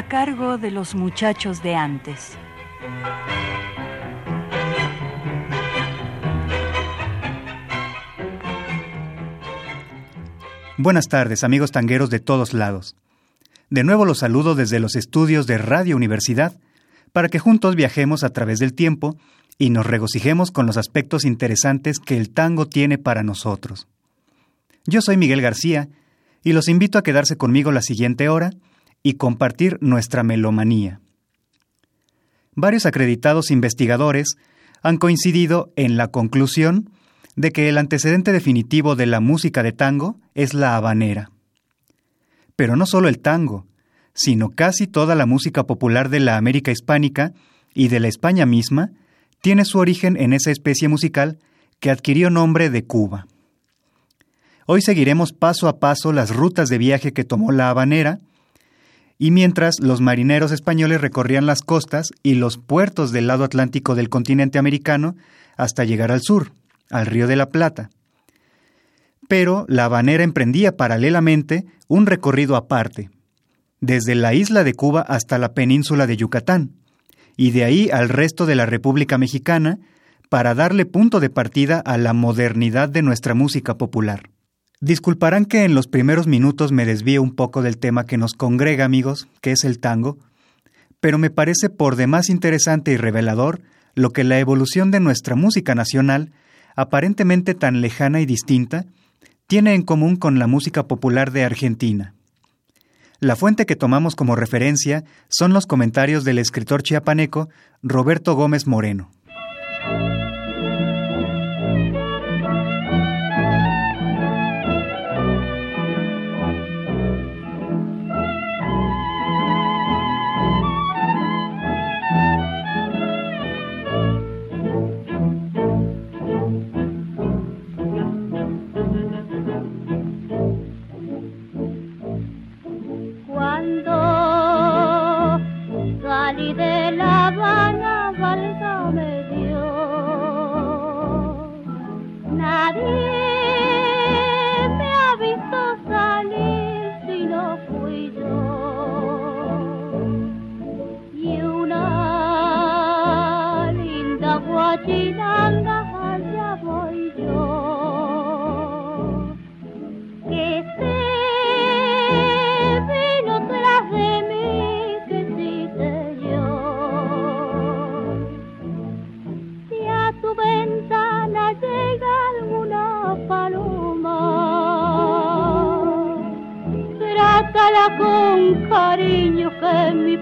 A cargo de los muchachos de antes. Buenas tardes, amigos tangueros de todos lados. De nuevo los saludo desde los estudios de Radio Universidad para que juntos viajemos a través del tiempo y nos regocijemos con los aspectos interesantes que el tango tiene para nosotros. Yo soy Miguel García y los invito a quedarse conmigo la siguiente hora y compartir nuestra melomanía. Varios acreditados investigadores han coincidido en la conclusión de que el antecedente definitivo de la música de tango es la habanera. Pero no solo el tango, sino casi toda la música popular de la América hispánica y de la España misma tiene su origen en esa especie musical que adquirió nombre de Cuba. Hoy seguiremos paso a paso las rutas de viaje que tomó la habanera y mientras los marineros españoles recorrían las costas y los puertos del lado atlántico del continente americano hasta llegar al sur, al río de la Plata. Pero la habanera emprendía paralelamente un recorrido aparte, desde la isla de Cuba hasta la península de Yucatán, y de ahí al resto de la República Mexicana, para darle punto de partida a la modernidad de nuestra música popular. Disculparán que en los primeros minutos me desvíe un poco del tema que nos congrega, amigos, que es el tango, pero me parece por demás interesante y revelador lo que la evolución de nuestra música nacional, aparentemente tan lejana y distinta, tiene en común con la música popular de Argentina. La fuente que tomamos como referencia son los comentarios del escritor chiapaneco Roberto Gómez Moreno.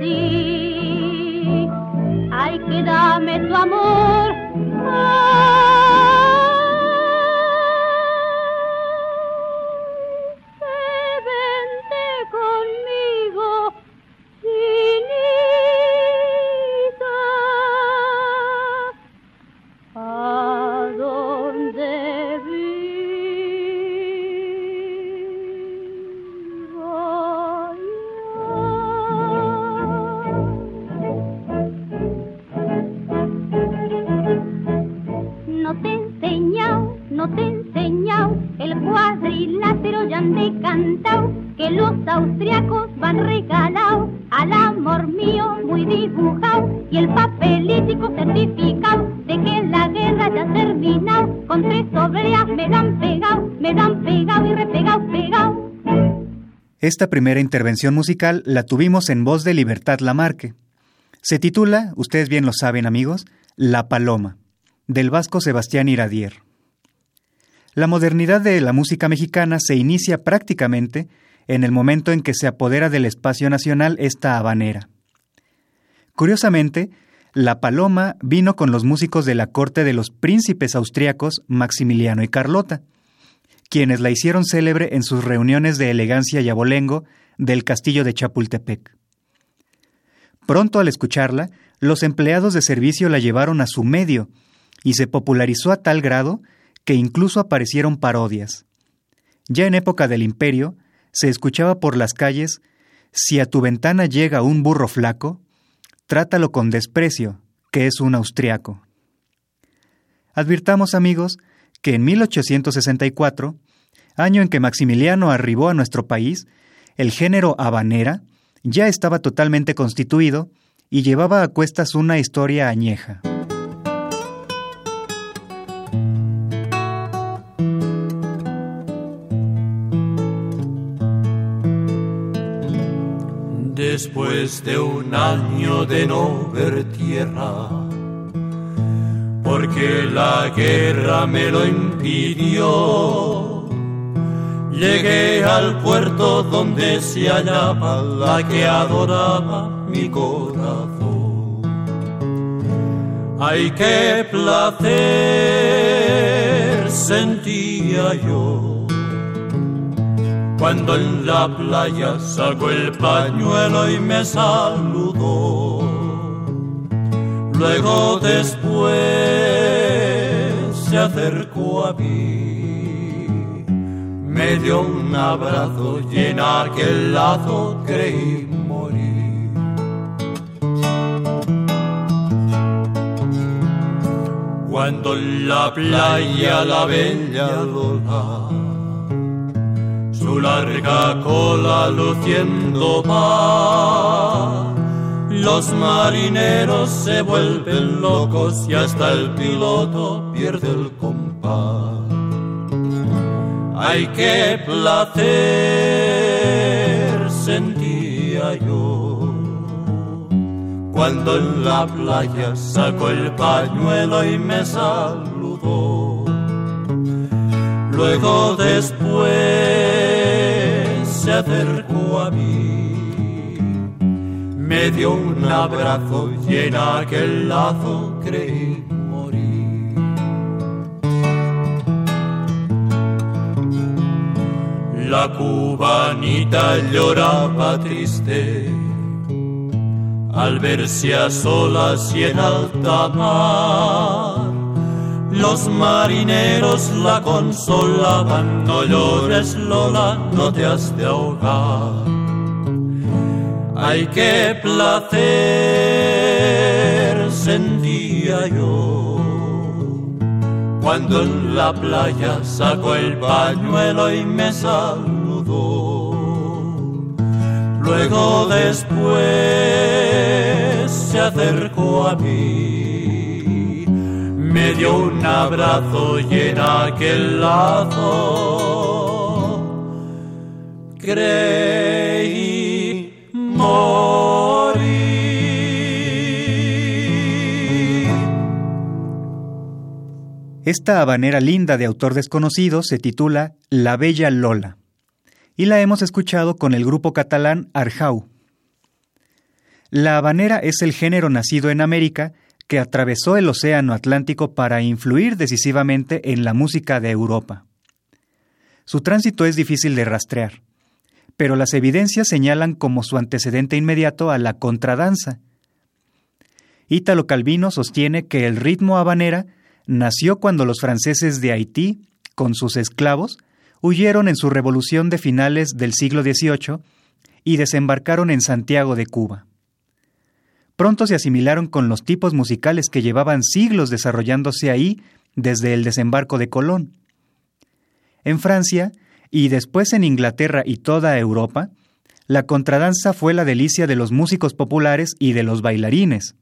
see. Esta primera intervención musical la tuvimos en voz de Libertad Lamarque. Se titula, ustedes bien lo saben amigos, La Paloma, del vasco Sebastián Iradier. La modernidad de la música mexicana se inicia prácticamente en el momento en que se apodera del espacio nacional esta habanera. Curiosamente, La Paloma vino con los músicos de la corte de los príncipes austriacos Maximiliano y Carlota, quienes la hicieron célebre en sus reuniones de elegancia y abolengo del castillo de Chapultepec. Pronto al escucharla, los empleados de servicio la llevaron a su medio y se popularizó a tal grado que incluso aparecieron parodias. Ya en época del imperio, se escuchaba por las calles, si a tu ventana llega un burro flaco, trátalo con desprecio, que es un austriaco. Advirtamos, amigos, que en 1864, año en que Maximiliano arribó a nuestro país, el género habanera ya estaba totalmente constituido y llevaba a cuestas una historia añeja. Después de un año de no ver tierra, porque la guerra me lo impidió. Llegué al puerto donde se hallaba la que adoraba mi corazón. Ay, qué placer sentía yo cuando en la playa sacó el pañuelo y me saludó. Luego después se acercó a mí, me dio un abrazo y en aquel lazo creí morir. Cuando en la playa la bella Lola, su larga cola luciendo paz, los marineros se vuelven locos y hasta el piloto pierde el compás. Ay, qué placer sentía yo cuando en la playa sacó el pañuelo y me saludó. Luego después se acercó a mí me dio un abrazo y en aquel lazo creí morir. La cubanita lloraba triste al verse a solas y en alta mar. Los marineros la consolaban, no llores Lola, no te has de ahogar. Ay, qué placer sentía yo cuando en la playa sacó el pañuelo y me saludó. Luego después se acercó a mí, me dio un abrazo y en aquel lazo creí Esta habanera linda de autor desconocido se titula La Bella Lola y la hemos escuchado con el grupo catalán Arjau. La habanera es el género nacido en América que atravesó el Océano Atlántico para influir decisivamente en la música de Europa. Su tránsito es difícil de rastrear pero las evidencias señalan como su antecedente inmediato a la contradanza. Ítalo Calvino sostiene que el ritmo habanera nació cuando los franceses de Haití, con sus esclavos, huyeron en su revolución de finales del siglo XVIII y desembarcaron en Santiago de Cuba. Pronto se asimilaron con los tipos musicales que llevaban siglos desarrollándose ahí desde el desembarco de Colón. En Francia, y después en Inglaterra y toda Europa, la contradanza fue la delicia de los músicos populares y de los bailarines.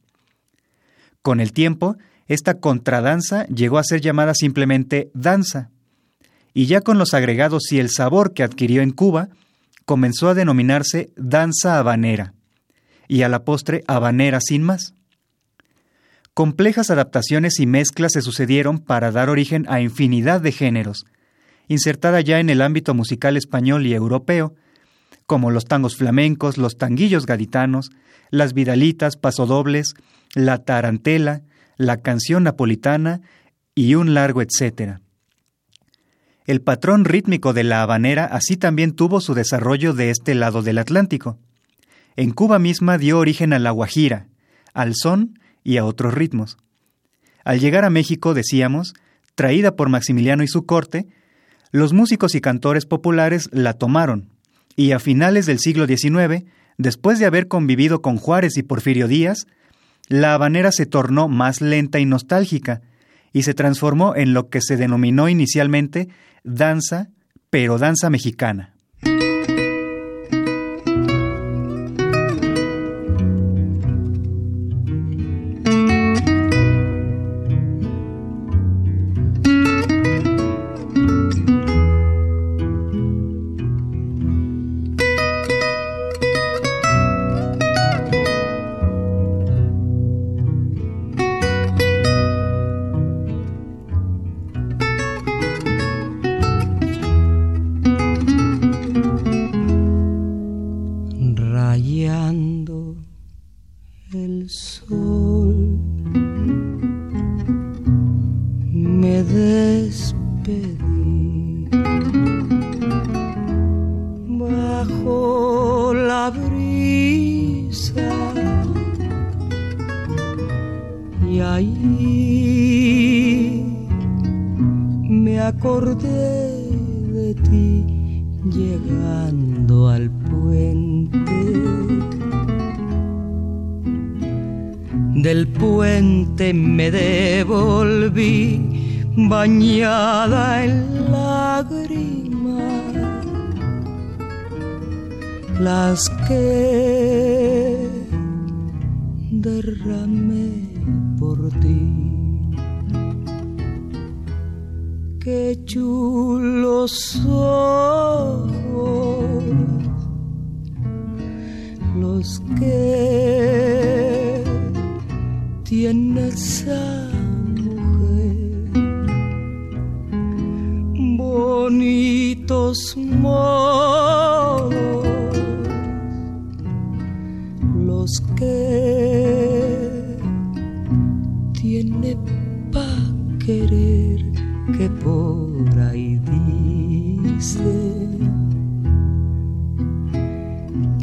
Con el tiempo, esta contradanza llegó a ser llamada simplemente danza, y ya con los agregados y el sabor que adquirió en Cuba, comenzó a denominarse danza habanera, y a la postre habanera sin más. Complejas adaptaciones y mezclas se sucedieron para dar origen a infinidad de géneros, insertada ya en el ámbito musical español y europeo, como los tangos flamencos, los tanguillos gaditanos, las vidalitas, pasodobles, la tarantela, la canción napolitana y un largo etcétera. El patrón rítmico de la habanera así también tuvo su desarrollo de este lado del Atlántico. En Cuba misma dio origen a la guajira, al son y a otros ritmos. Al llegar a México, decíamos, traída por Maximiliano y su corte, los músicos y cantores populares la tomaron, y a finales del siglo XIX, después de haber convivido con Juárez y Porfirio Díaz, la habanera se tornó más lenta y nostálgica, y se transformó en lo que se denominó inicialmente danza, pero danza mexicana.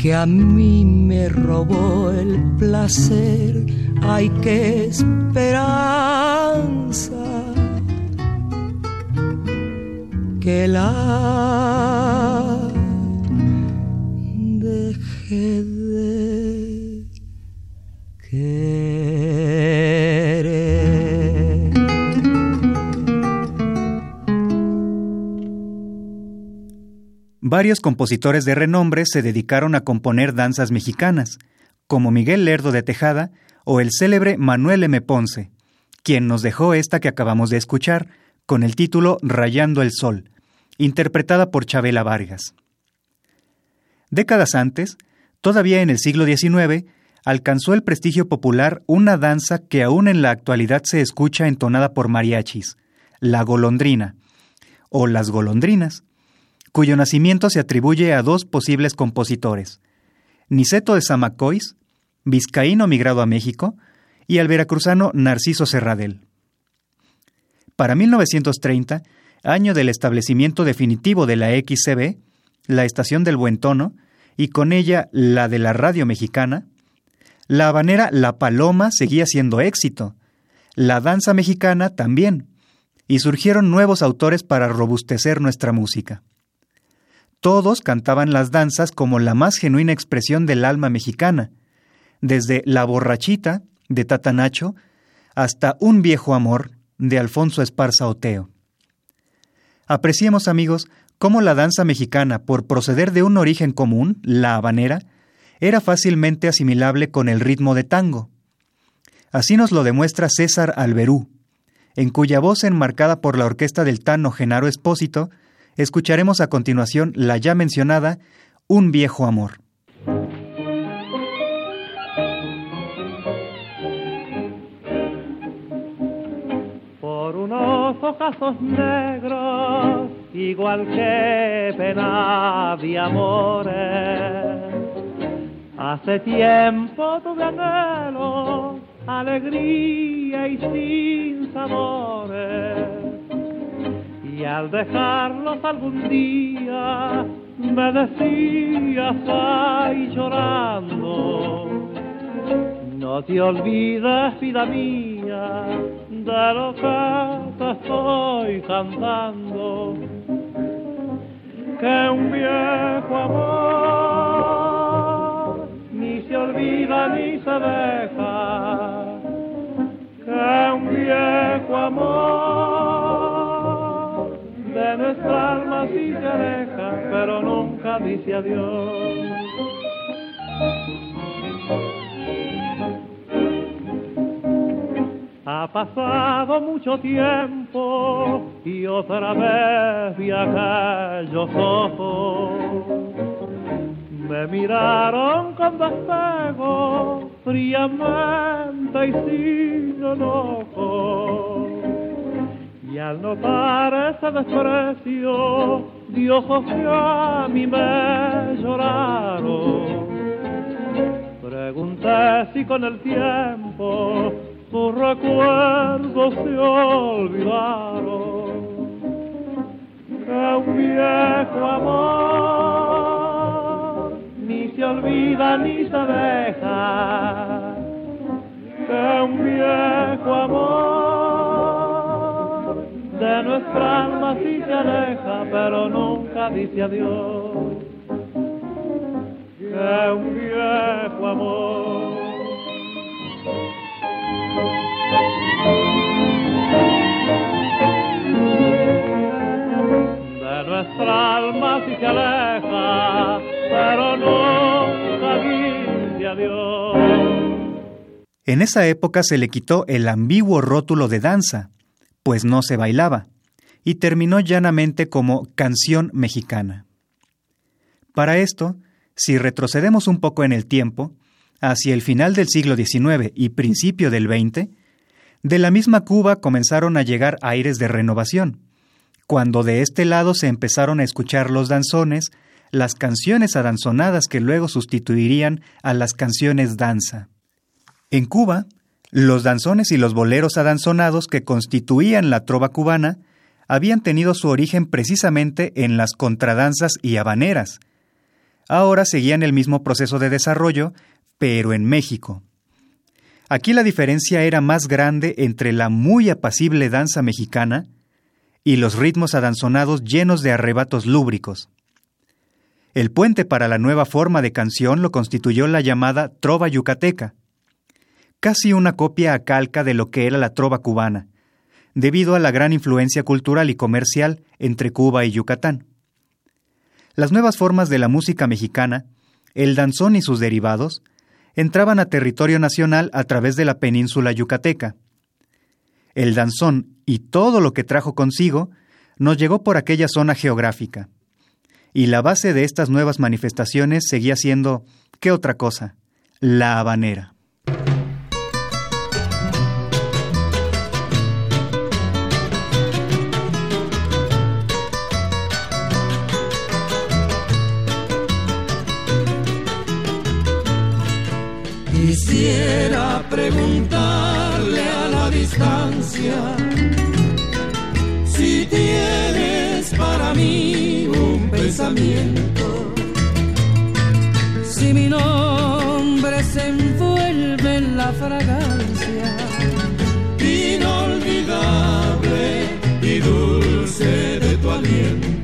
Que a mí me robó el placer, hay que esperanza que la deje de Varios compositores de renombre se dedicaron a componer danzas mexicanas, como Miguel Lerdo de Tejada o el célebre Manuel M. Ponce, quien nos dejó esta que acabamos de escuchar, con el título Rayando el Sol, interpretada por Chabela Vargas. Décadas antes, todavía en el siglo XIX, alcanzó el prestigio popular una danza que aún en la actualidad se escucha entonada por mariachis, la golondrina, o las golondrinas, cuyo nacimiento se atribuye a dos posibles compositores, Niceto de Zamacois, vizcaíno migrado a México, y al veracruzano Narciso Serradel. Para 1930, año del establecimiento definitivo de la XCB, la estación del buen tono, y con ella la de la radio mexicana, la habanera La Paloma seguía siendo éxito, la danza mexicana también, y surgieron nuevos autores para robustecer nuestra música. Todos cantaban las danzas como la más genuina expresión del alma mexicana, desde La borrachita de Tatanacho hasta Un viejo amor de Alfonso Esparza Oteo. Apreciemos, amigos, cómo la danza mexicana, por proceder de un origen común, la habanera, era fácilmente asimilable con el ritmo de tango. Así nos lo demuestra César Alberú, en cuya voz enmarcada por la orquesta del Tano Genaro Espósito, escucharemos a continuación la ya mencionada Un viejo amor. Por unos ojazos negros, igual que pena de amores. Hace tiempo tuve anhelo, alegría y sin sabores. Y al dejarlos algún día, me decías ay llorando, no te olvides vida mía de lo que te estoy cantando, que un viejo amor ni se olvida ni se deja, que un viejo amor nuestra alma sí se aleja, pero nunca dice adiós. Ha pasado mucho tiempo y otra vez vi aquellos ojos. Me miraron con despego, fríamente y sin enojo. Y al notar ese desprecio de ojos que a mí me lloraron, pregunté si con el tiempo tus recuerdos se olvidaron. Que un viejo amor ni se olvida ni se deja. Que un viejo amor nuestra alma sí se aleja, pero nunca dice adiós. Que un viejo amor de nuestra alma si se aleja, pero nunca dice adiós. En esa época se le quitó el ambiguo rótulo de danza, pues no se bailaba, y terminó llanamente como canción mexicana. Para esto, si retrocedemos un poco en el tiempo, hacia el final del siglo XIX y principio del XX, de la misma Cuba comenzaron a llegar aires de renovación, cuando de este lado se empezaron a escuchar los danzones, las canciones adanzonadas que luego sustituirían a las canciones danza. En Cuba, los danzones y los boleros adanzonados que constituían la trova cubana habían tenido su origen precisamente en las contradanzas y habaneras. Ahora seguían el mismo proceso de desarrollo, pero en México. Aquí la diferencia era más grande entre la muy apacible danza mexicana y los ritmos adanzonados llenos de arrebatos lúbricos. El puente para la nueva forma de canción lo constituyó la llamada trova yucateca, casi una copia a calca de lo que era la trova cubana, debido a la gran influencia cultural y comercial entre Cuba y Yucatán. Las nuevas formas de la música mexicana, el danzón y sus derivados, entraban a territorio nacional a través de la península yucateca. El danzón y todo lo que trajo consigo nos llegó por aquella zona geográfica. Y la base de estas nuevas manifestaciones seguía siendo, ¿qué otra cosa? La habanera. Quisiera preguntarle a la distancia si tienes para mí un pensamiento. Si mi nombre se envuelve en la fragancia inolvidable y dulce de tu aliento.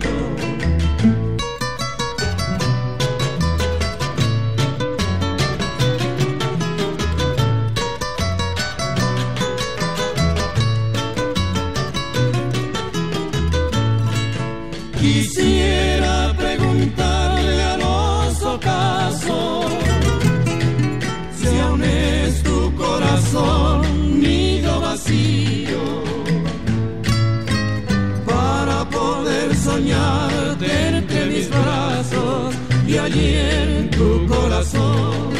En tu corazón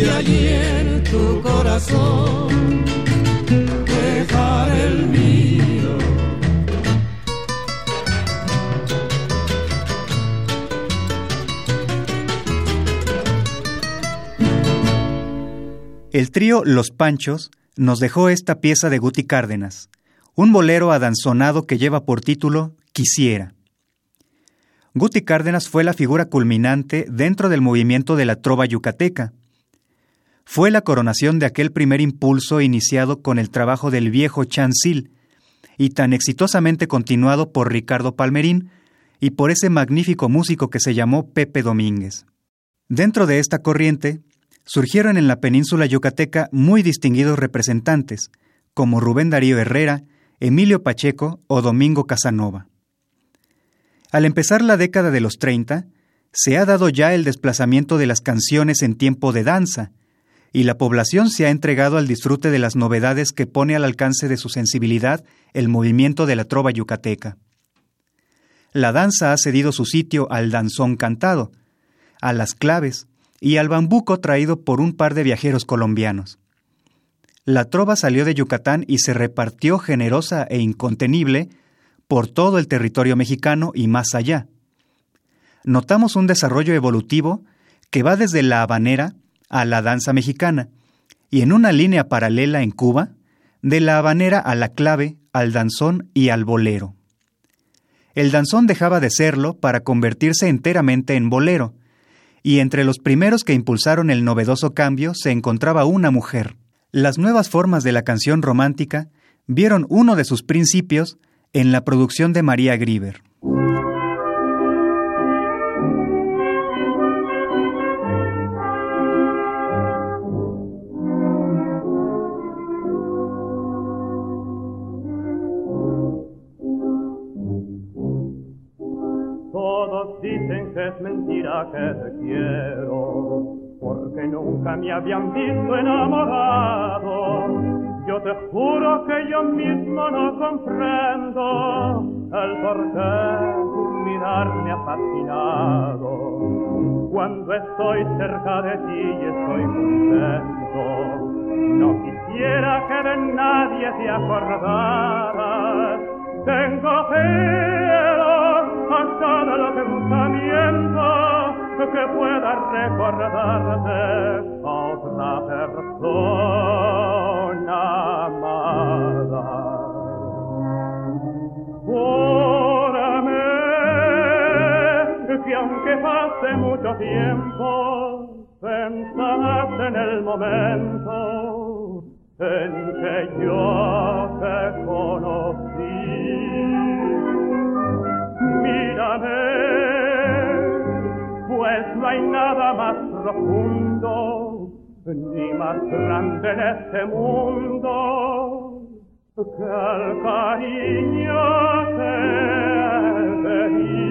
y allí en tu corazón dejar el mío. El trío Los Panchos nos dejó esta pieza de Guti Cárdenas, un bolero adanzonado que lleva por título Quisiera. Guti Cárdenas fue la figura culminante dentro del movimiento de la trova yucateca. Fue la coronación de aquel primer impulso iniciado con el trabajo del viejo Chancil y tan exitosamente continuado por Ricardo Palmerín y por ese magnífico músico que se llamó Pepe Domínguez. Dentro de esta corriente, surgieron en la península yucateca muy distinguidos representantes, como Rubén Darío Herrera, Emilio Pacheco o Domingo Casanova. Al empezar la década de los 30, se ha dado ya el desplazamiento de las canciones en tiempo de danza, y la población se ha entregado al disfrute de las novedades que pone al alcance de su sensibilidad el movimiento de la trova yucateca. La danza ha cedido su sitio al danzón cantado, a las claves, y al bambuco traído por un par de viajeros colombianos. La trova salió de Yucatán y se repartió generosa e incontenible por todo el territorio mexicano y más allá. Notamos un desarrollo evolutivo que va desde la habanera a la danza mexicana, y en una línea paralela en Cuba, de la habanera a la clave, al danzón y al bolero. El danzón dejaba de serlo para convertirse enteramente en bolero, y entre los primeros que impulsaron el novedoso cambio se encontraba una mujer. Las nuevas formas de la canción romántica vieron uno de sus principios en la producción de María Grieber. Que te quiero, porque nunca me habían visto enamorado. Yo te juro que yo mismo no comprendo el por qué tu mirar me ha fascinado. Cuando estoy cerca de ti y estoy contento, no quisiera que de nadie te acordaras. Tengo celos hasta del pensamiento que pueda recordarte a otra persona amada. Júrame que aunque pase mucho tiempo, pensarás en el momento en que yo te conocí. Mírame, hay nada más profundo ni más grande en este mundo que el cariño que te di.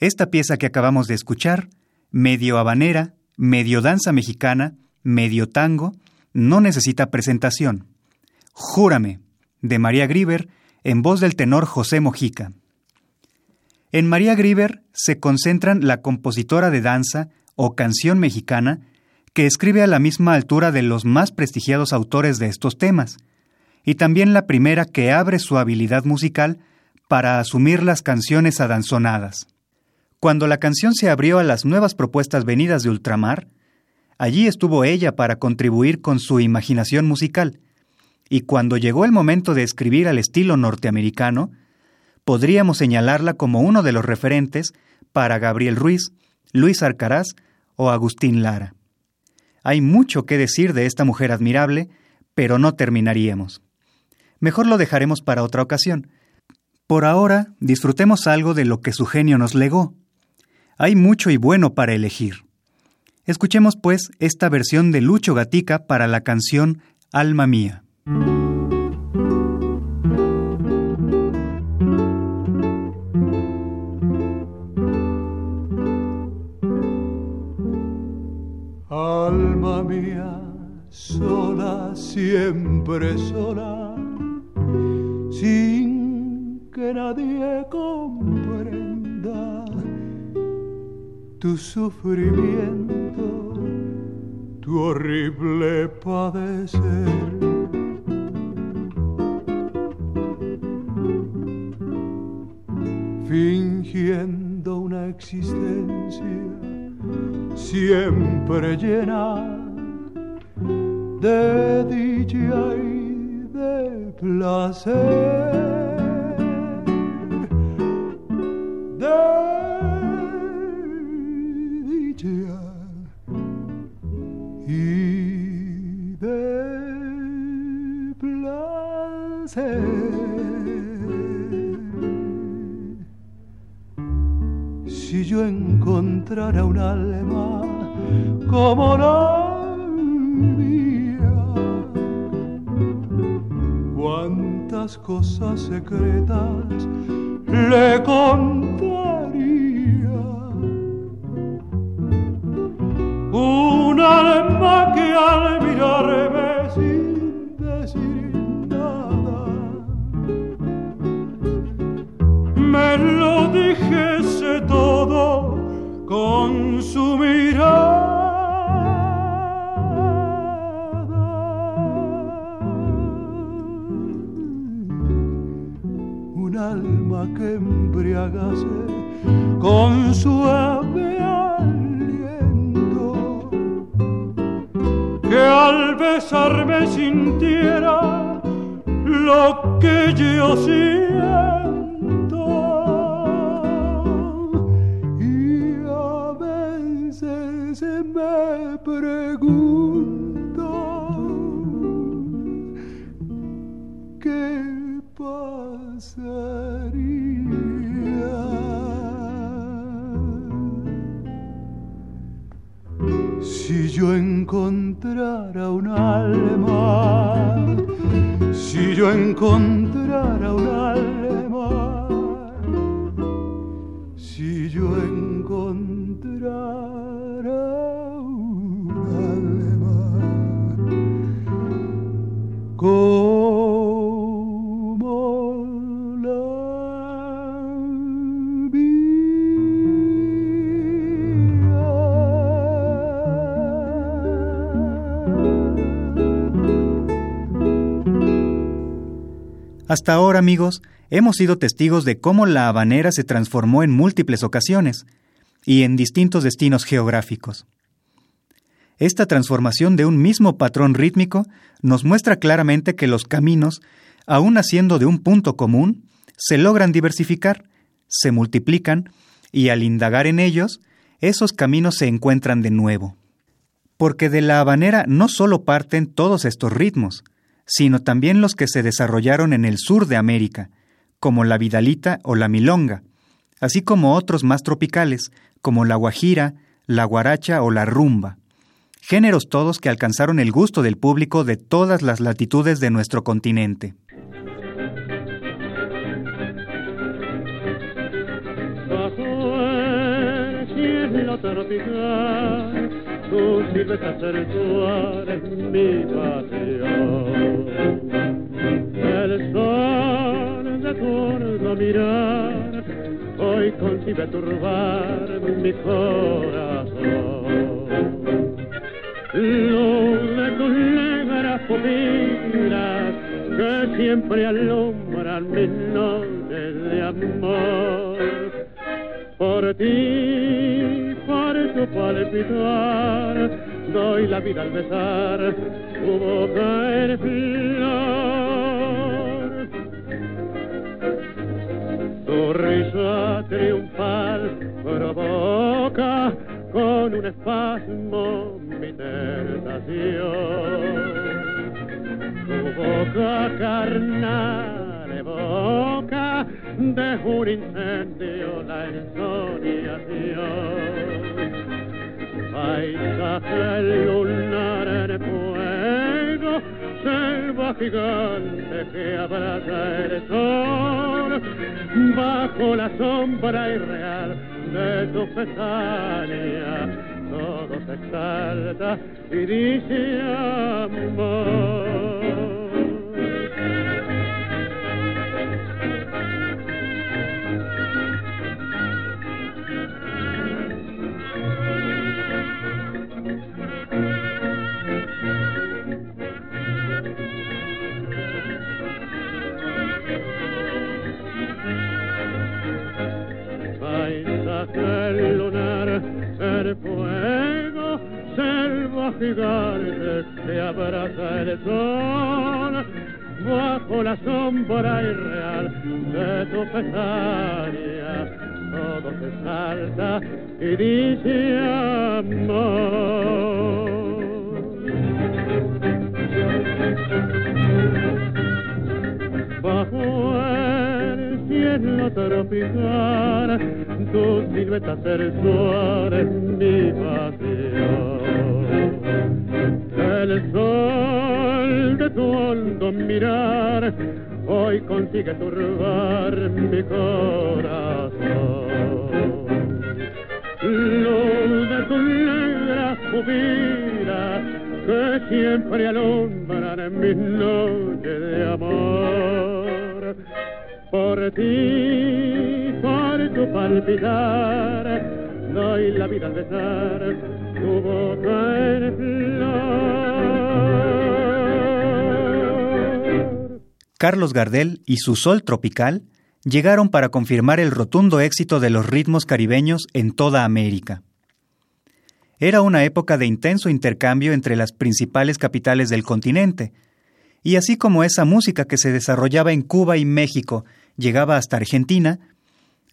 Esta pieza que acabamos de escuchar, medio habanera, medio danza mexicana, medio tango, no necesita presentación. Júrame, de María Grieber, en voz del tenor José Mojica. En María Grieber se concentran la compositora de danza o canción mexicana que escribe a la misma altura de los más prestigiados autores de estos temas, y también la primera que abre su habilidad musical para asumir las canciones adanzonadas. Cuando la canción se abrió a las nuevas propuestas venidas de ultramar, allí estuvo ella para contribuir con su imaginación musical, y cuando llegó el momento de escribir al estilo norteamericano, podríamos señalarla como uno de los referentes para Gabriel Ruiz, Luis Arcaraz o Agustín Lara. Hay mucho que decir de esta mujer admirable, pero no terminaríamos. Mejor lo dejaremos para otra ocasión. Por ahora, disfrutemos algo de lo que su genio nos legó. Hay mucho y bueno para elegir. Escuchemos pues esta versión de Lucho Gatica para la canción Alma Mía. Alma mía, sola, siempre sola, sin que nadie comprenda tu sufrimiento, tu horrible padecer. Fingiendo una existencia siempre llena de dicha y de placer. Encontrara un alma como la mía, cuántas cosas secretas Hasta ahora, amigos, hemos sido testigos de cómo la habanera se transformó en múltiples ocasiones y en distintos destinos geográficos. Esta transformación de un mismo patrón rítmico nos muestra claramente que los caminos, aun naciendo de un punto común, se logran diversificar, se multiplican y al indagar en ellos, esos caminos se encuentran de nuevo. Porque de la habanera no solo parten todos estos ritmos, sino también los que se desarrollaron en el sur de América, como la vidalita o la milonga, así como otros más tropicales, como la guajira, la guaracha o la rumba géneros todos que alcanzaron el gusto del público de todas las latitudes de nuestro continente. El sol de mirar hoy turbar mi corazón. De tus negras pupilas que siempre alumbran mis noches de amor. Por ti, por tu palpitar, doy la vida al besar tu boca en flor. Tu risa triunfal provoca con un espasmo mi tentación. Tu boca carnal evoca de un incendio la ensoñación. Paisaje lunar en fuego, selva gigante que abraza el sol, bajo la sombra irreal de tu pestaña, todo se exalta y dice amor. Paisaje lunar, el fuego, selva gigante abraza el sol, bajo la sombra irreal de tu pestaña, todo se salta y dice amor. Bajo el cielo tropical, tu silueta sensual es mi pasión. El sol de tu hondo mirar hoy consigue turbar mi corazón. Luz de tu negra pupila que siempre alumbran mis noches de amor. Por ti, por tu palpitar, doy la vida al besar Carlos Gardel y su Sol Tropical llegaron para confirmar el rotundo éxito de los ritmos caribeños en toda América. Era una época de intenso intercambio entre las principales capitales del continente, y así como esa música que se desarrollaba en Cuba y México llegaba hasta Argentina,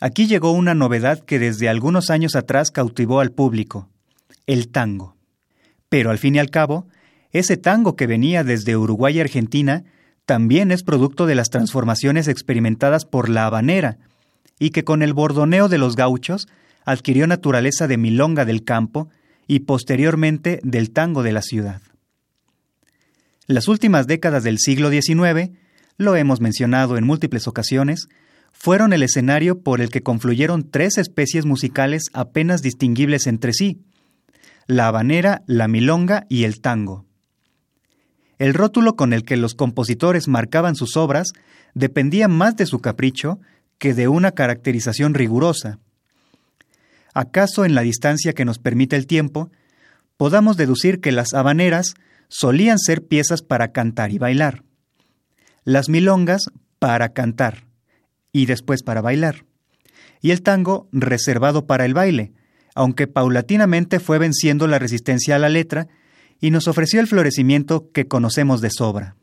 aquí llegó una novedad que desde algunos años atrás cautivó al público, el tango. Pero al fin y al cabo, ese tango que venía desde Uruguay y Argentina también es producto de las transformaciones experimentadas por la habanera, y que con el bordoneo de los gauchos adquirió naturaleza de milonga del campo y posteriormente del tango de la ciudad. Las últimas décadas del siglo XIX, lo hemos mencionado en múltiples ocasiones, fueron el escenario por el que confluyeron tres especies musicales apenas distinguibles entre sí, la habanera, la milonga y el tango. El rótulo con el que los compositores marcaban sus obras dependía más de su capricho que de una caracterización rigurosa. ¿Acaso en la distancia que nos permite el tiempo, podamos deducir que las habaneras solían ser piezas para cantar y bailar? Las milongas para cantar y después para bailar, y el tango reservado para el baile, aunque paulatinamente fue venciendo la resistencia a la letra y nos ofreció el florecimiento que conocemos de sobra.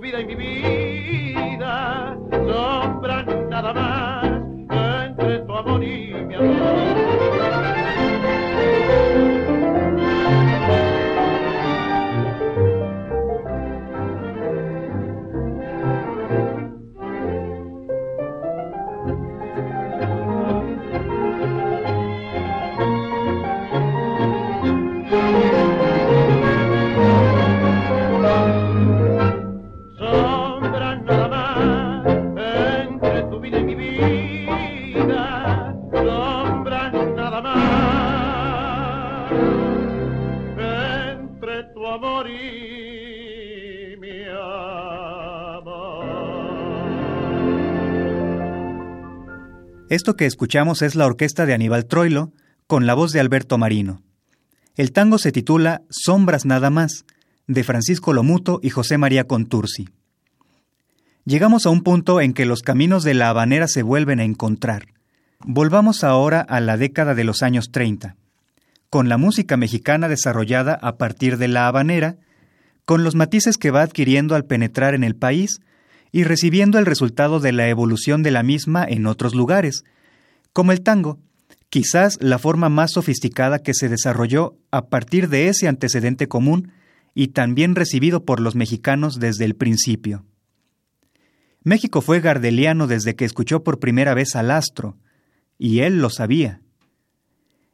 vida en vivir. Esto que escuchamos es la orquesta de Aníbal Troilo, con la voz de Alberto Marino. El tango se titula Sombras nada más, de Francisco Lomuto y José María Contursi. Llegamos a un punto en que los caminos de la habanera se vuelven a encontrar. Volvamos ahora a la década de los años 30, con la música mexicana desarrollada a partir de la habanera, con los matices que va adquiriendo al penetrar en el país y recibiendo el resultado de la evolución de la misma en otros lugares, como el tango, quizás la forma más sofisticada que se desarrolló a partir de ese antecedente común y también recibido por los mexicanos desde el principio. México fue gardeliano desde que escuchó por primera vez al astro, y él lo sabía.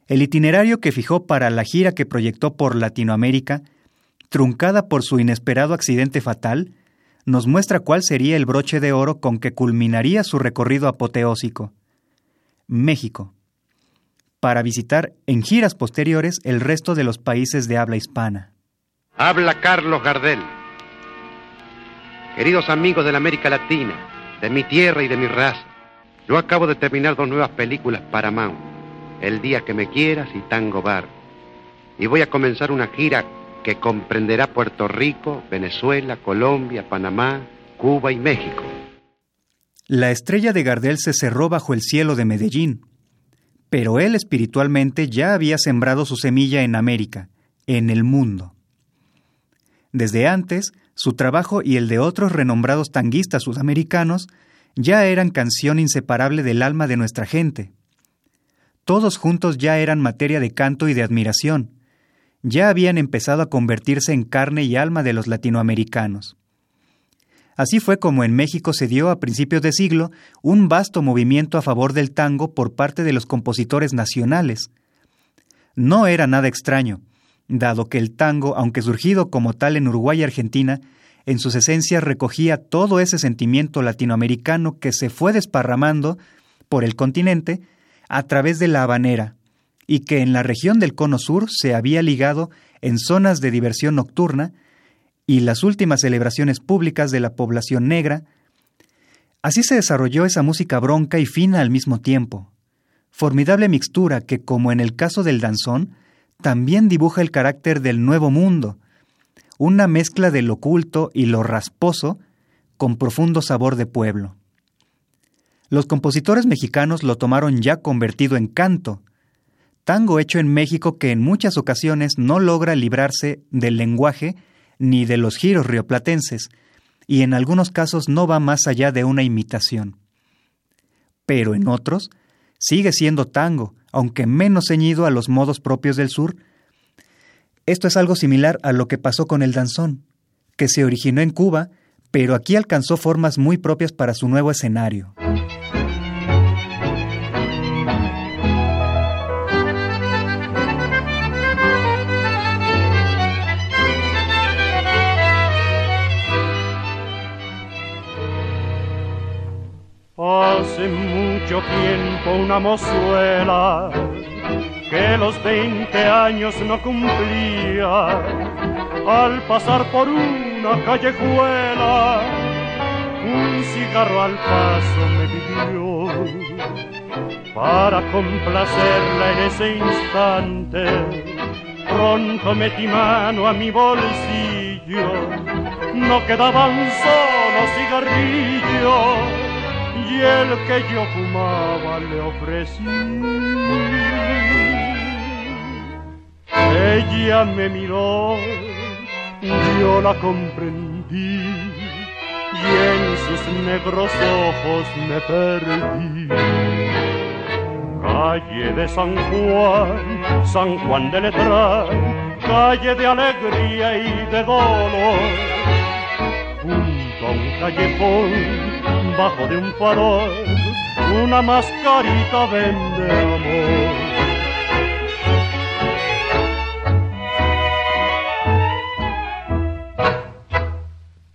El itinerario que fijó para la gira que proyectó por Latinoamérica, truncada por su inesperado accidente fatal, nos muestra cuál sería el broche de oro con que culminaría su recorrido apoteósico. México. Para visitar en giras posteriores el resto de los países de habla hispana. Habla Carlos Gardel. Queridos amigos de la América Latina, de mi tierra y de mi raza, yo acabo de terminar dos nuevas películas para Mount, El día que me quieras y Tango Bar. Y voy a comenzar una gira que comprenderá Puerto Rico, Venezuela, Colombia, Panamá, Cuba y México. La estrella de Gardel se cerró bajo el cielo de Medellín, pero él espiritualmente ya había sembrado su semilla en América, en el mundo. Desde antes, su trabajo y el de otros renombrados tanguistas sudamericanos ya eran canción inseparable del alma de nuestra gente. Todos juntos ya eran materia de canto y de admiración, ya habían empezado a convertirse en carne y alma de los latinoamericanos. Así fue como en México se dio a principios de siglo un vasto movimiento a favor del tango por parte de los compositores nacionales. No era nada extraño, dado que el tango, aunque surgido como tal en Uruguay y Argentina, en sus esencias recogía todo ese sentimiento latinoamericano que se fue desparramando por el continente a través de la habanera, y que en la región del Cono Sur se había ligado en zonas de diversión nocturna y las últimas celebraciones públicas de la población negra, así se desarrolló esa música bronca y fina al mismo tiempo, formidable mixtura que, como en el caso del danzón, también dibuja el carácter del nuevo mundo, una mezcla de lo oculto y lo rasposo con profundo sabor de pueblo. Los compositores mexicanos lo tomaron ya convertido en canto, tango hecho en México que en muchas ocasiones no logra librarse del lenguaje ni de los giros rioplatenses, y en algunos casos no va más allá de una imitación. Pero en otros sigue siendo tango, aunque menos ceñido a los modos propios del sur. Esto es algo similar a lo que pasó con el danzón, que se originó en Cuba, pero aquí alcanzó formas muy propias para su nuevo escenario. Hace mucho tiempo una mozuela que los 20 años no cumplía, al pasar por una callejuela, un cigarro al paso me pidió. Para complacerla en ese instante, pronto metí mano a mi bolsillo, no quedaba un solo cigarrillo y el que yo fumaba le ofrecí. Ella me miró, yo la comprendí y en sus negros ojos me perdí. Calle de San Juan, San Juan de Letrán, calle de alegría y de dolor, junto a un callejón bajo de un farol una mascarita vende amor.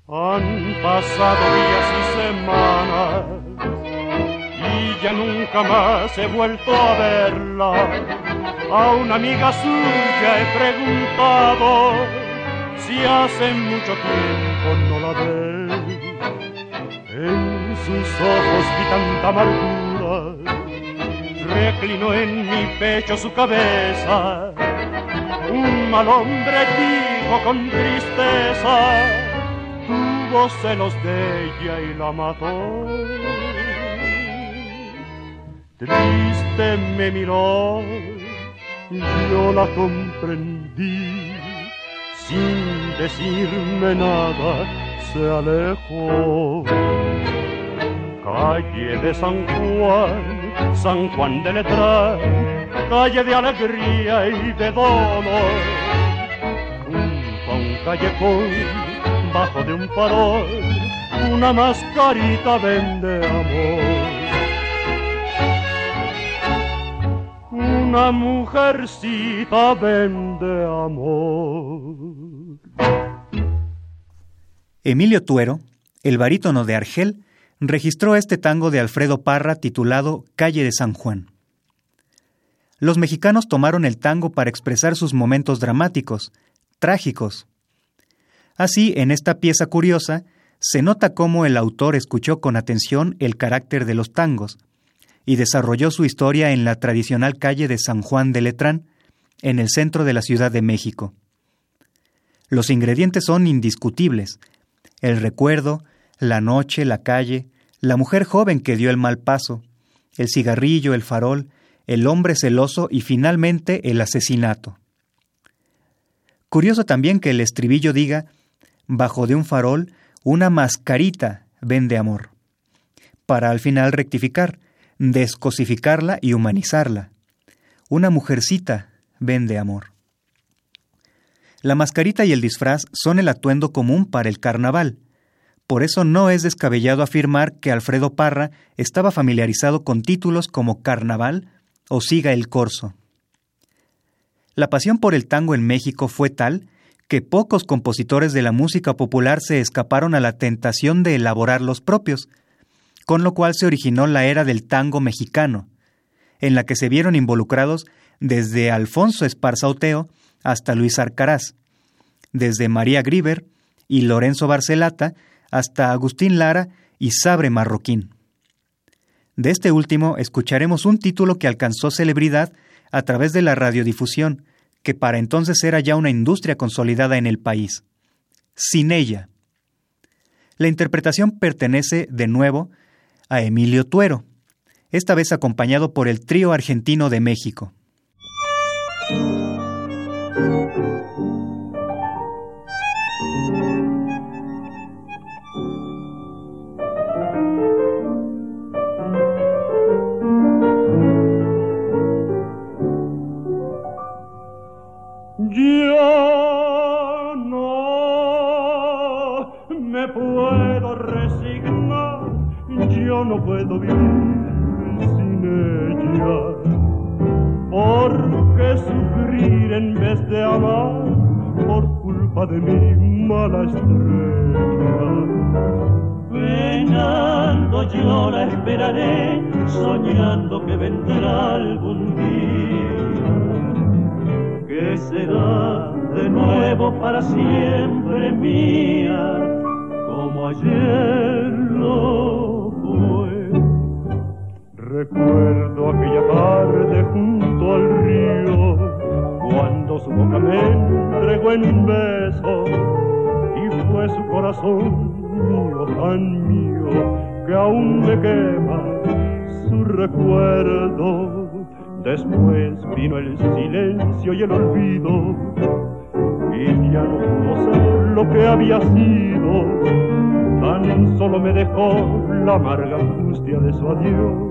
Han pasado días y semanas y ya nunca más he vuelto a verla. A una amiga suya he preguntado si hace mucho tiempo no la ve sus ojos vi tanta amargura, reclinó en mi pecho su cabeza. Un mal hombre dijo con tristeza, tuvo celos de ella y la mató. Triste me miró, yo la comprendí, sin decirme nada se alejó calle de San Juan, San Juan de Letrán, calle de alegría y de dolor. Junto a un callejón, bajo de un farol, una mascarita vende amor. Una mujercita vende amor. Emilio Tuero, el barítono de Argel, registró este tango de Alfredo Parra titulado Calle de San Juan. Los mexicanos tomaron el tango para expresar sus momentos dramáticos, trágicos. Así, en esta pieza curiosa, se nota cómo el autor escuchó con atención el carácter de los tangos y desarrolló su historia en la tradicional calle de San Juan de Letrán, en el centro de la Ciudad de México. Los ingredientes son indiscutibles, el recuerdo, la noche, la calle, la mujer joven que dio el mal paso, el cigarrillo, el farol, el hombre celoso y finalmente el asesinato. Curioso también que el estribillo diga, bajo de un farol, una mascarita vende amor, para al final rectificar, descosificarla y humanizarla. Una mujercita vende amor. La mascarita y el disfraz son el atuendo común para el carnaval, Por eso no es descabellado afirmar que Alfredo Parra estaba familiarizado con títulos como Carnaval o Siga el Corso. La pasión por el tango en México fue tal que pocos compositores de la música popular se escaparon a la tentación de elaborar los propios, con lo cual se originó la era del tango mexicano, en la que se vieron involucrados desde Alfonso Esparza Oteo hasta Luis Arcaraz, desde María Griver y Lorenzo Barcelata hasta Agustín Lara y Sabre Marroquín. De este último escucharemos un título que alcanzó celebridad a través de la radiodifusión, que para entonces era ya una industria consolidada en el país. Sin ella. La interpretación pertenece, de nuevo, a Emilio Tuero, esta vez acompañado por el trío argentino de México. Yo no me puedo resignar, yo no puedo vivir sin ella. Porque sufrir en vez de amar por culpa de mi mala estrella. Penando yo la esperaré, soñando que vendrá algún día, será de nuevo para siempre mía, como ayer lo fue. Recuerdo aquella tarde junto al río, cuando su boca me entregó en un beso, y fue su corazón mío, tan mío, que aún me quema su recuerdo. Después vino el silencio y el olvido, y ya no pudo ser lo que había sido, tan solo me dejó la amarga angustia de su adiós.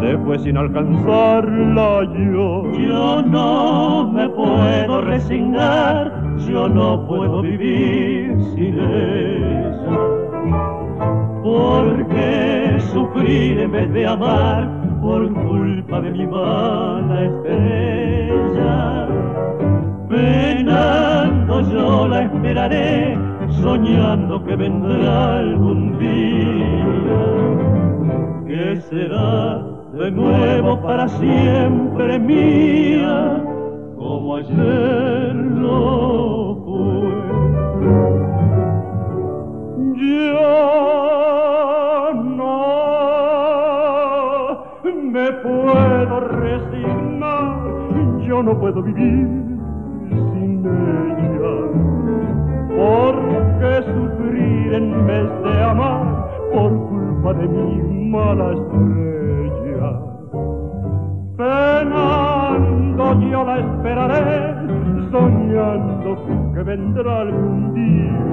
Se fue sin alcanzarla yo. Yo no me puedo resignar, yo no puedo vivir sin ella. Porque sufrir en vez de amar por culpa de mi mala estrella. Penando yo la esperaré, soñando que vendrá algún día. Que será de nuevo para siempre mía, como ayer lo fue. Yo yo no puedo vivir sin ella, porque sufrir en vez de amar por culpa de mi mala estrella. Penando yo la esperaré, soñando que vendrá algún día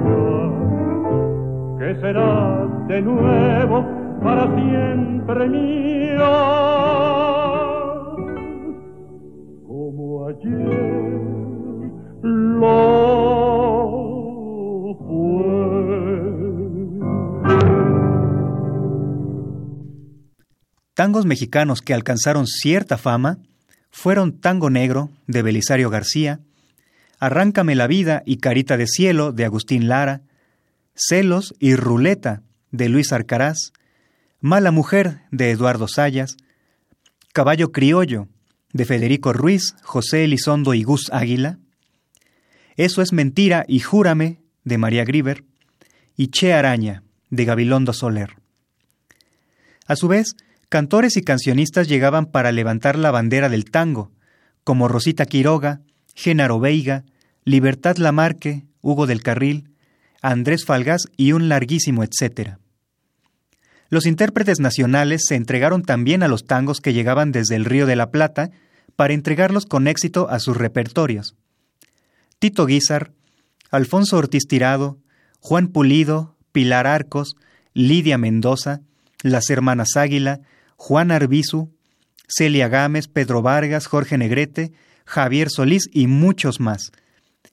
que será de nuevo para siempre mía, Tangos mexicanos que alcanzaron cierta fama fueron Tango Negro de Belisario García, Arráncame la vida y Carita de Cielo de Agustín Lara, Celos y Ruleta de Luis Arcaraz, Mala Mujer de Eduardo Sayas, Caballo Criollo de Federico Ruiz, José Elizondo y Gus Águila, Eso es Mentira y Júrame de María Griver, y Che Araña de Gabilondo Soler. A su vez, cantores y cancionistas llegaban para levantar la bandera del tango, como Rosita Quiroga, Genaro Veiga, Libertad Lamarque, Hugo del Carril, Andrés Falgas y un larguísimo etcétera. Los intérpretes nacionales se entregaron también a los tangos que llegaban desde el Río de la Plata para entregarlos con éxito a sus repertorios. Tito Guizar, Alfonso Ortiz Tirado, Juan Pulido, Pilar Arcos, Lidia Mendoza, las hermanas Águila, Juan Arbizu, Celia Gámez, Pedro Vargas, Jorge Negrete, Javier Solís y muchos más.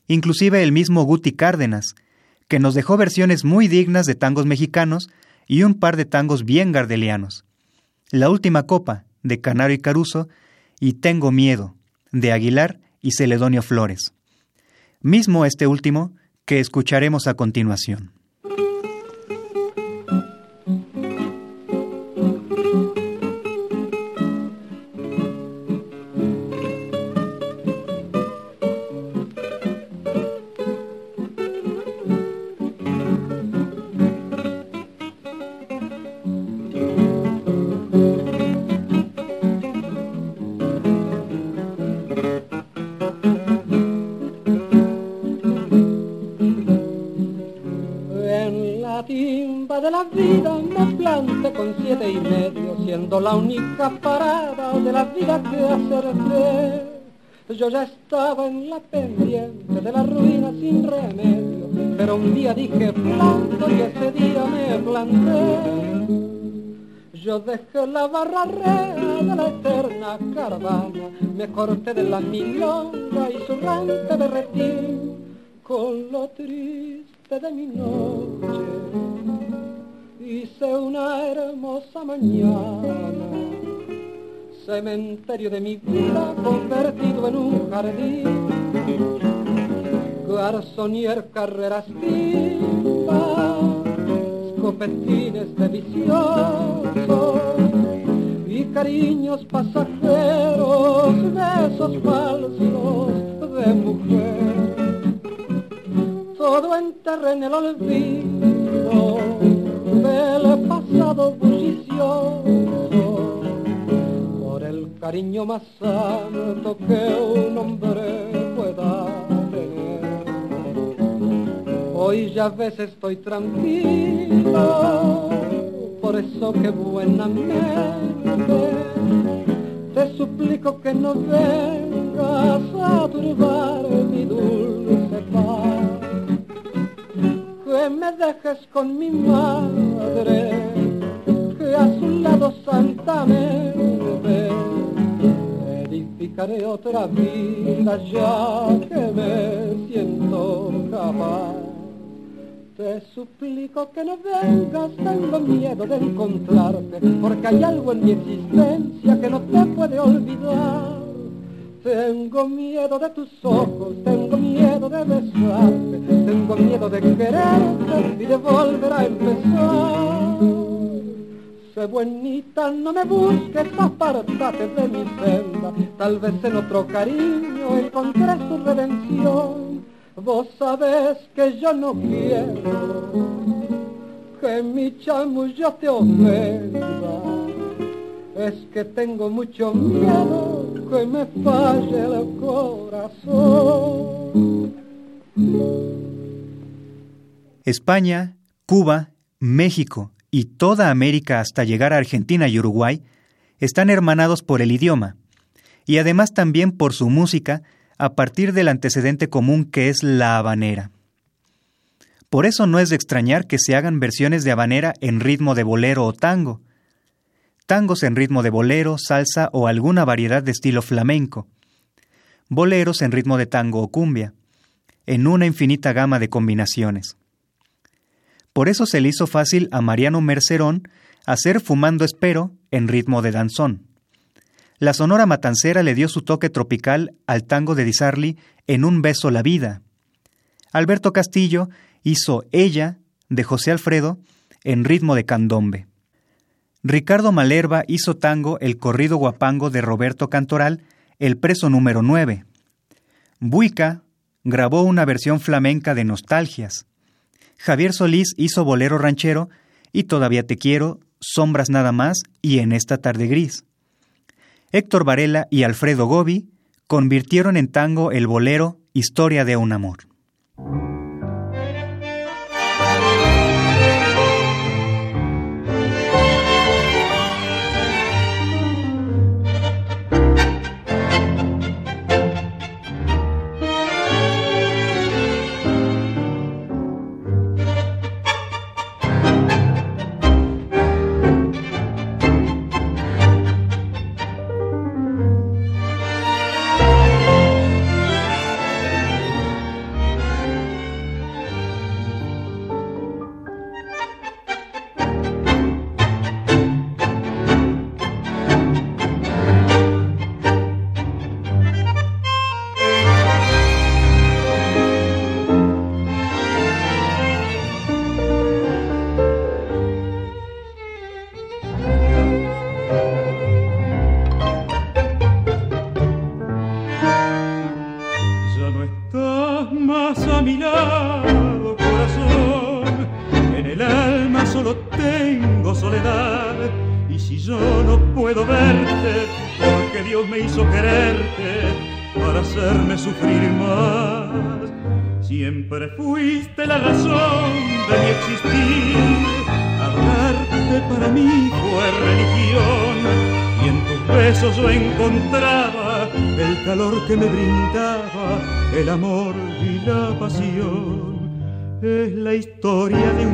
Inclusive el mismo Guti Cárdenas, que nos dejó versiones muy dignas de tangos mexicanos y un par de tangos bien gardelianos. La última copa, de Canario y Caruso, y Tengo Miedo, de Aguilar y Celedonio Flores. Mismo este último que escucharemos a continuación. La única parada de la vida que acerté. Yo ya estaba en la pendiente de la ruina sin remedio, pero un día dije planto y ese día me planté. Yo dejé la barra rea de la eterna caravana, me corté de la milonga y su rante derretí con lo triste de mi noche hice una hermosa mañana, cementerio de mi vida convertido en un jardín, garzonier carreras vivas, escopetines deliciosos y cariños pasajeros, besos falsos de mujer. Todo enterré en el olvido del pasado bullicioso por el cariño más santo que un hombre pueda tener. Hoy ya ves estoy tranquilo, por eso que buenamente te suplico que no vengas a turbar mi dulce paz que me dejes con mi madre, que a su lado santamente edificaré otra vida ya que me siento capaz. Te suplico que no vengas, tengo miedo de encontrarte, porque hay algo en mi existencia que no te puede olvidar. Tengo miedo de tus ojos, tengo miedo de besarte, tengo miedo de quererte y de volver a empezar. Sé buenita, no me busques, apartate de mi senda, tal vez en otro cariño encontré su redención. Vos sabés que yo no quiero que mi chamullo te ofenda, es que tengo mucho miedo me corazón. España, Cuba, México y toda América hasta llegar a Argentina y Uruguay están hermanados por el idioma y además también por su música a partir del antecedente común que es la habanera. Por eso no es de extrañar que se hagan versiones de habanera en ritmo de bolero o tango, tangos en ritmo de bolero, salsa o alguna variedad de estilo flamenco, boleros en ritmo de tango o cumbia, en una infinita gama de combinaciones. Por eso se le hizo fácil a Mariano Mercerón hacer Fumando Espero en ritmo de danzón. La Sonora Matancera le dio su toque tropical al tango de Di en Un beso la vida. Alberto Castillo hizo Ella de José Alfredo en ritmo de candombe. Ricardo Malerva hizo tango el corrido guapango de Roberto Cantoral, El preso número 9. Buica grabó una versión flamenca de Nostalgias. Javier Solís hizo bolero ranchero y Todavía te quiero, Sombras nada más y En esta tarde gris. Héctor Varela y Alfredo Gobi convirtieron en tango el bolero Historia de un amor.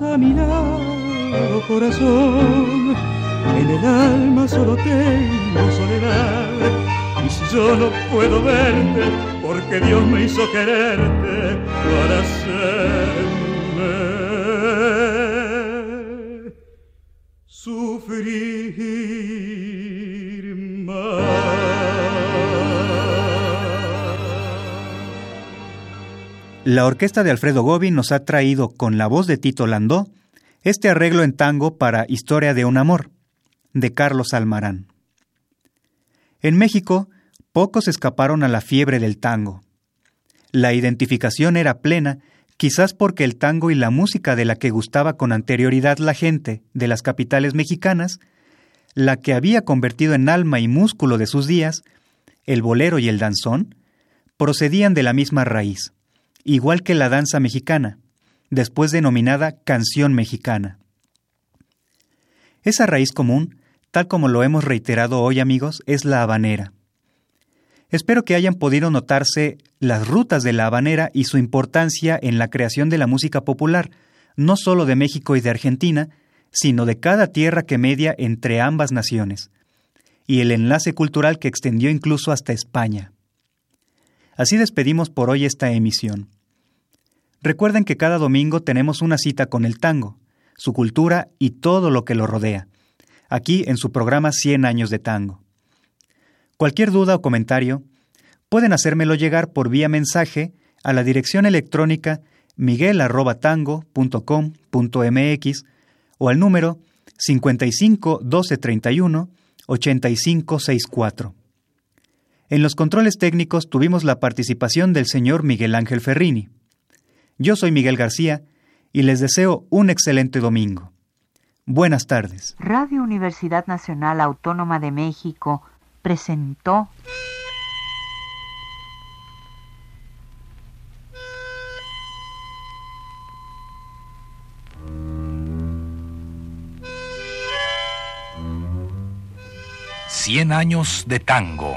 A mi lado, corazón. En el alma solo tengo soledad. Y si yo no puedo verte, porque Dios me hizo quererte para hacerme sufrir La orquesta de Alfredo Gobi nos ha traído, con la voz de Tito Landó, este arreglo en tango para Historia de un Amor, de Carlos Almarán. En México, pocos escaparon a la fiebre del tango. La identificación era plena, quizás porque el tango y la música de la que gustaba con anterioridad la gente de las capitales mexicanas, la que había convertido en alma y músculo de sus días, el bolero y el danzón, procedían de la misma raíz, igual que la danza mexicana, después denominada canción mexicana. Esa raíz común, tal como lo hemos reiterado hoy amigos, es la habanera. Espero que hayan podido notarse las rutas de la habanera y su importancia en la creación de la música popular, no solo de México y de Argentina, sino de cada tierra que media entre ambas naciones, y el enlace cultural que extendió incluso hasta España. Así despedimos por hoy esta emisión. Recuerden que cada domingo tenemos una cita con el tango, su cultura y todo lo que lo rodea, aquí en su programa 100 años de tango. Cualquier duda o comentario, pueden hacérmelo llegar por vía mensaje a la dirección electrónica miguel.tango.com.mx o al número 55 12 31 85 64. En los controles técnicos tuvimos la participación del señor Miguel Ángel Ferrini. Yo soy Miguel García y les deseo un excelente domingo. Buenas tardes. Radio Universidad Nacional Autónoma de México presentó Cien años de tango.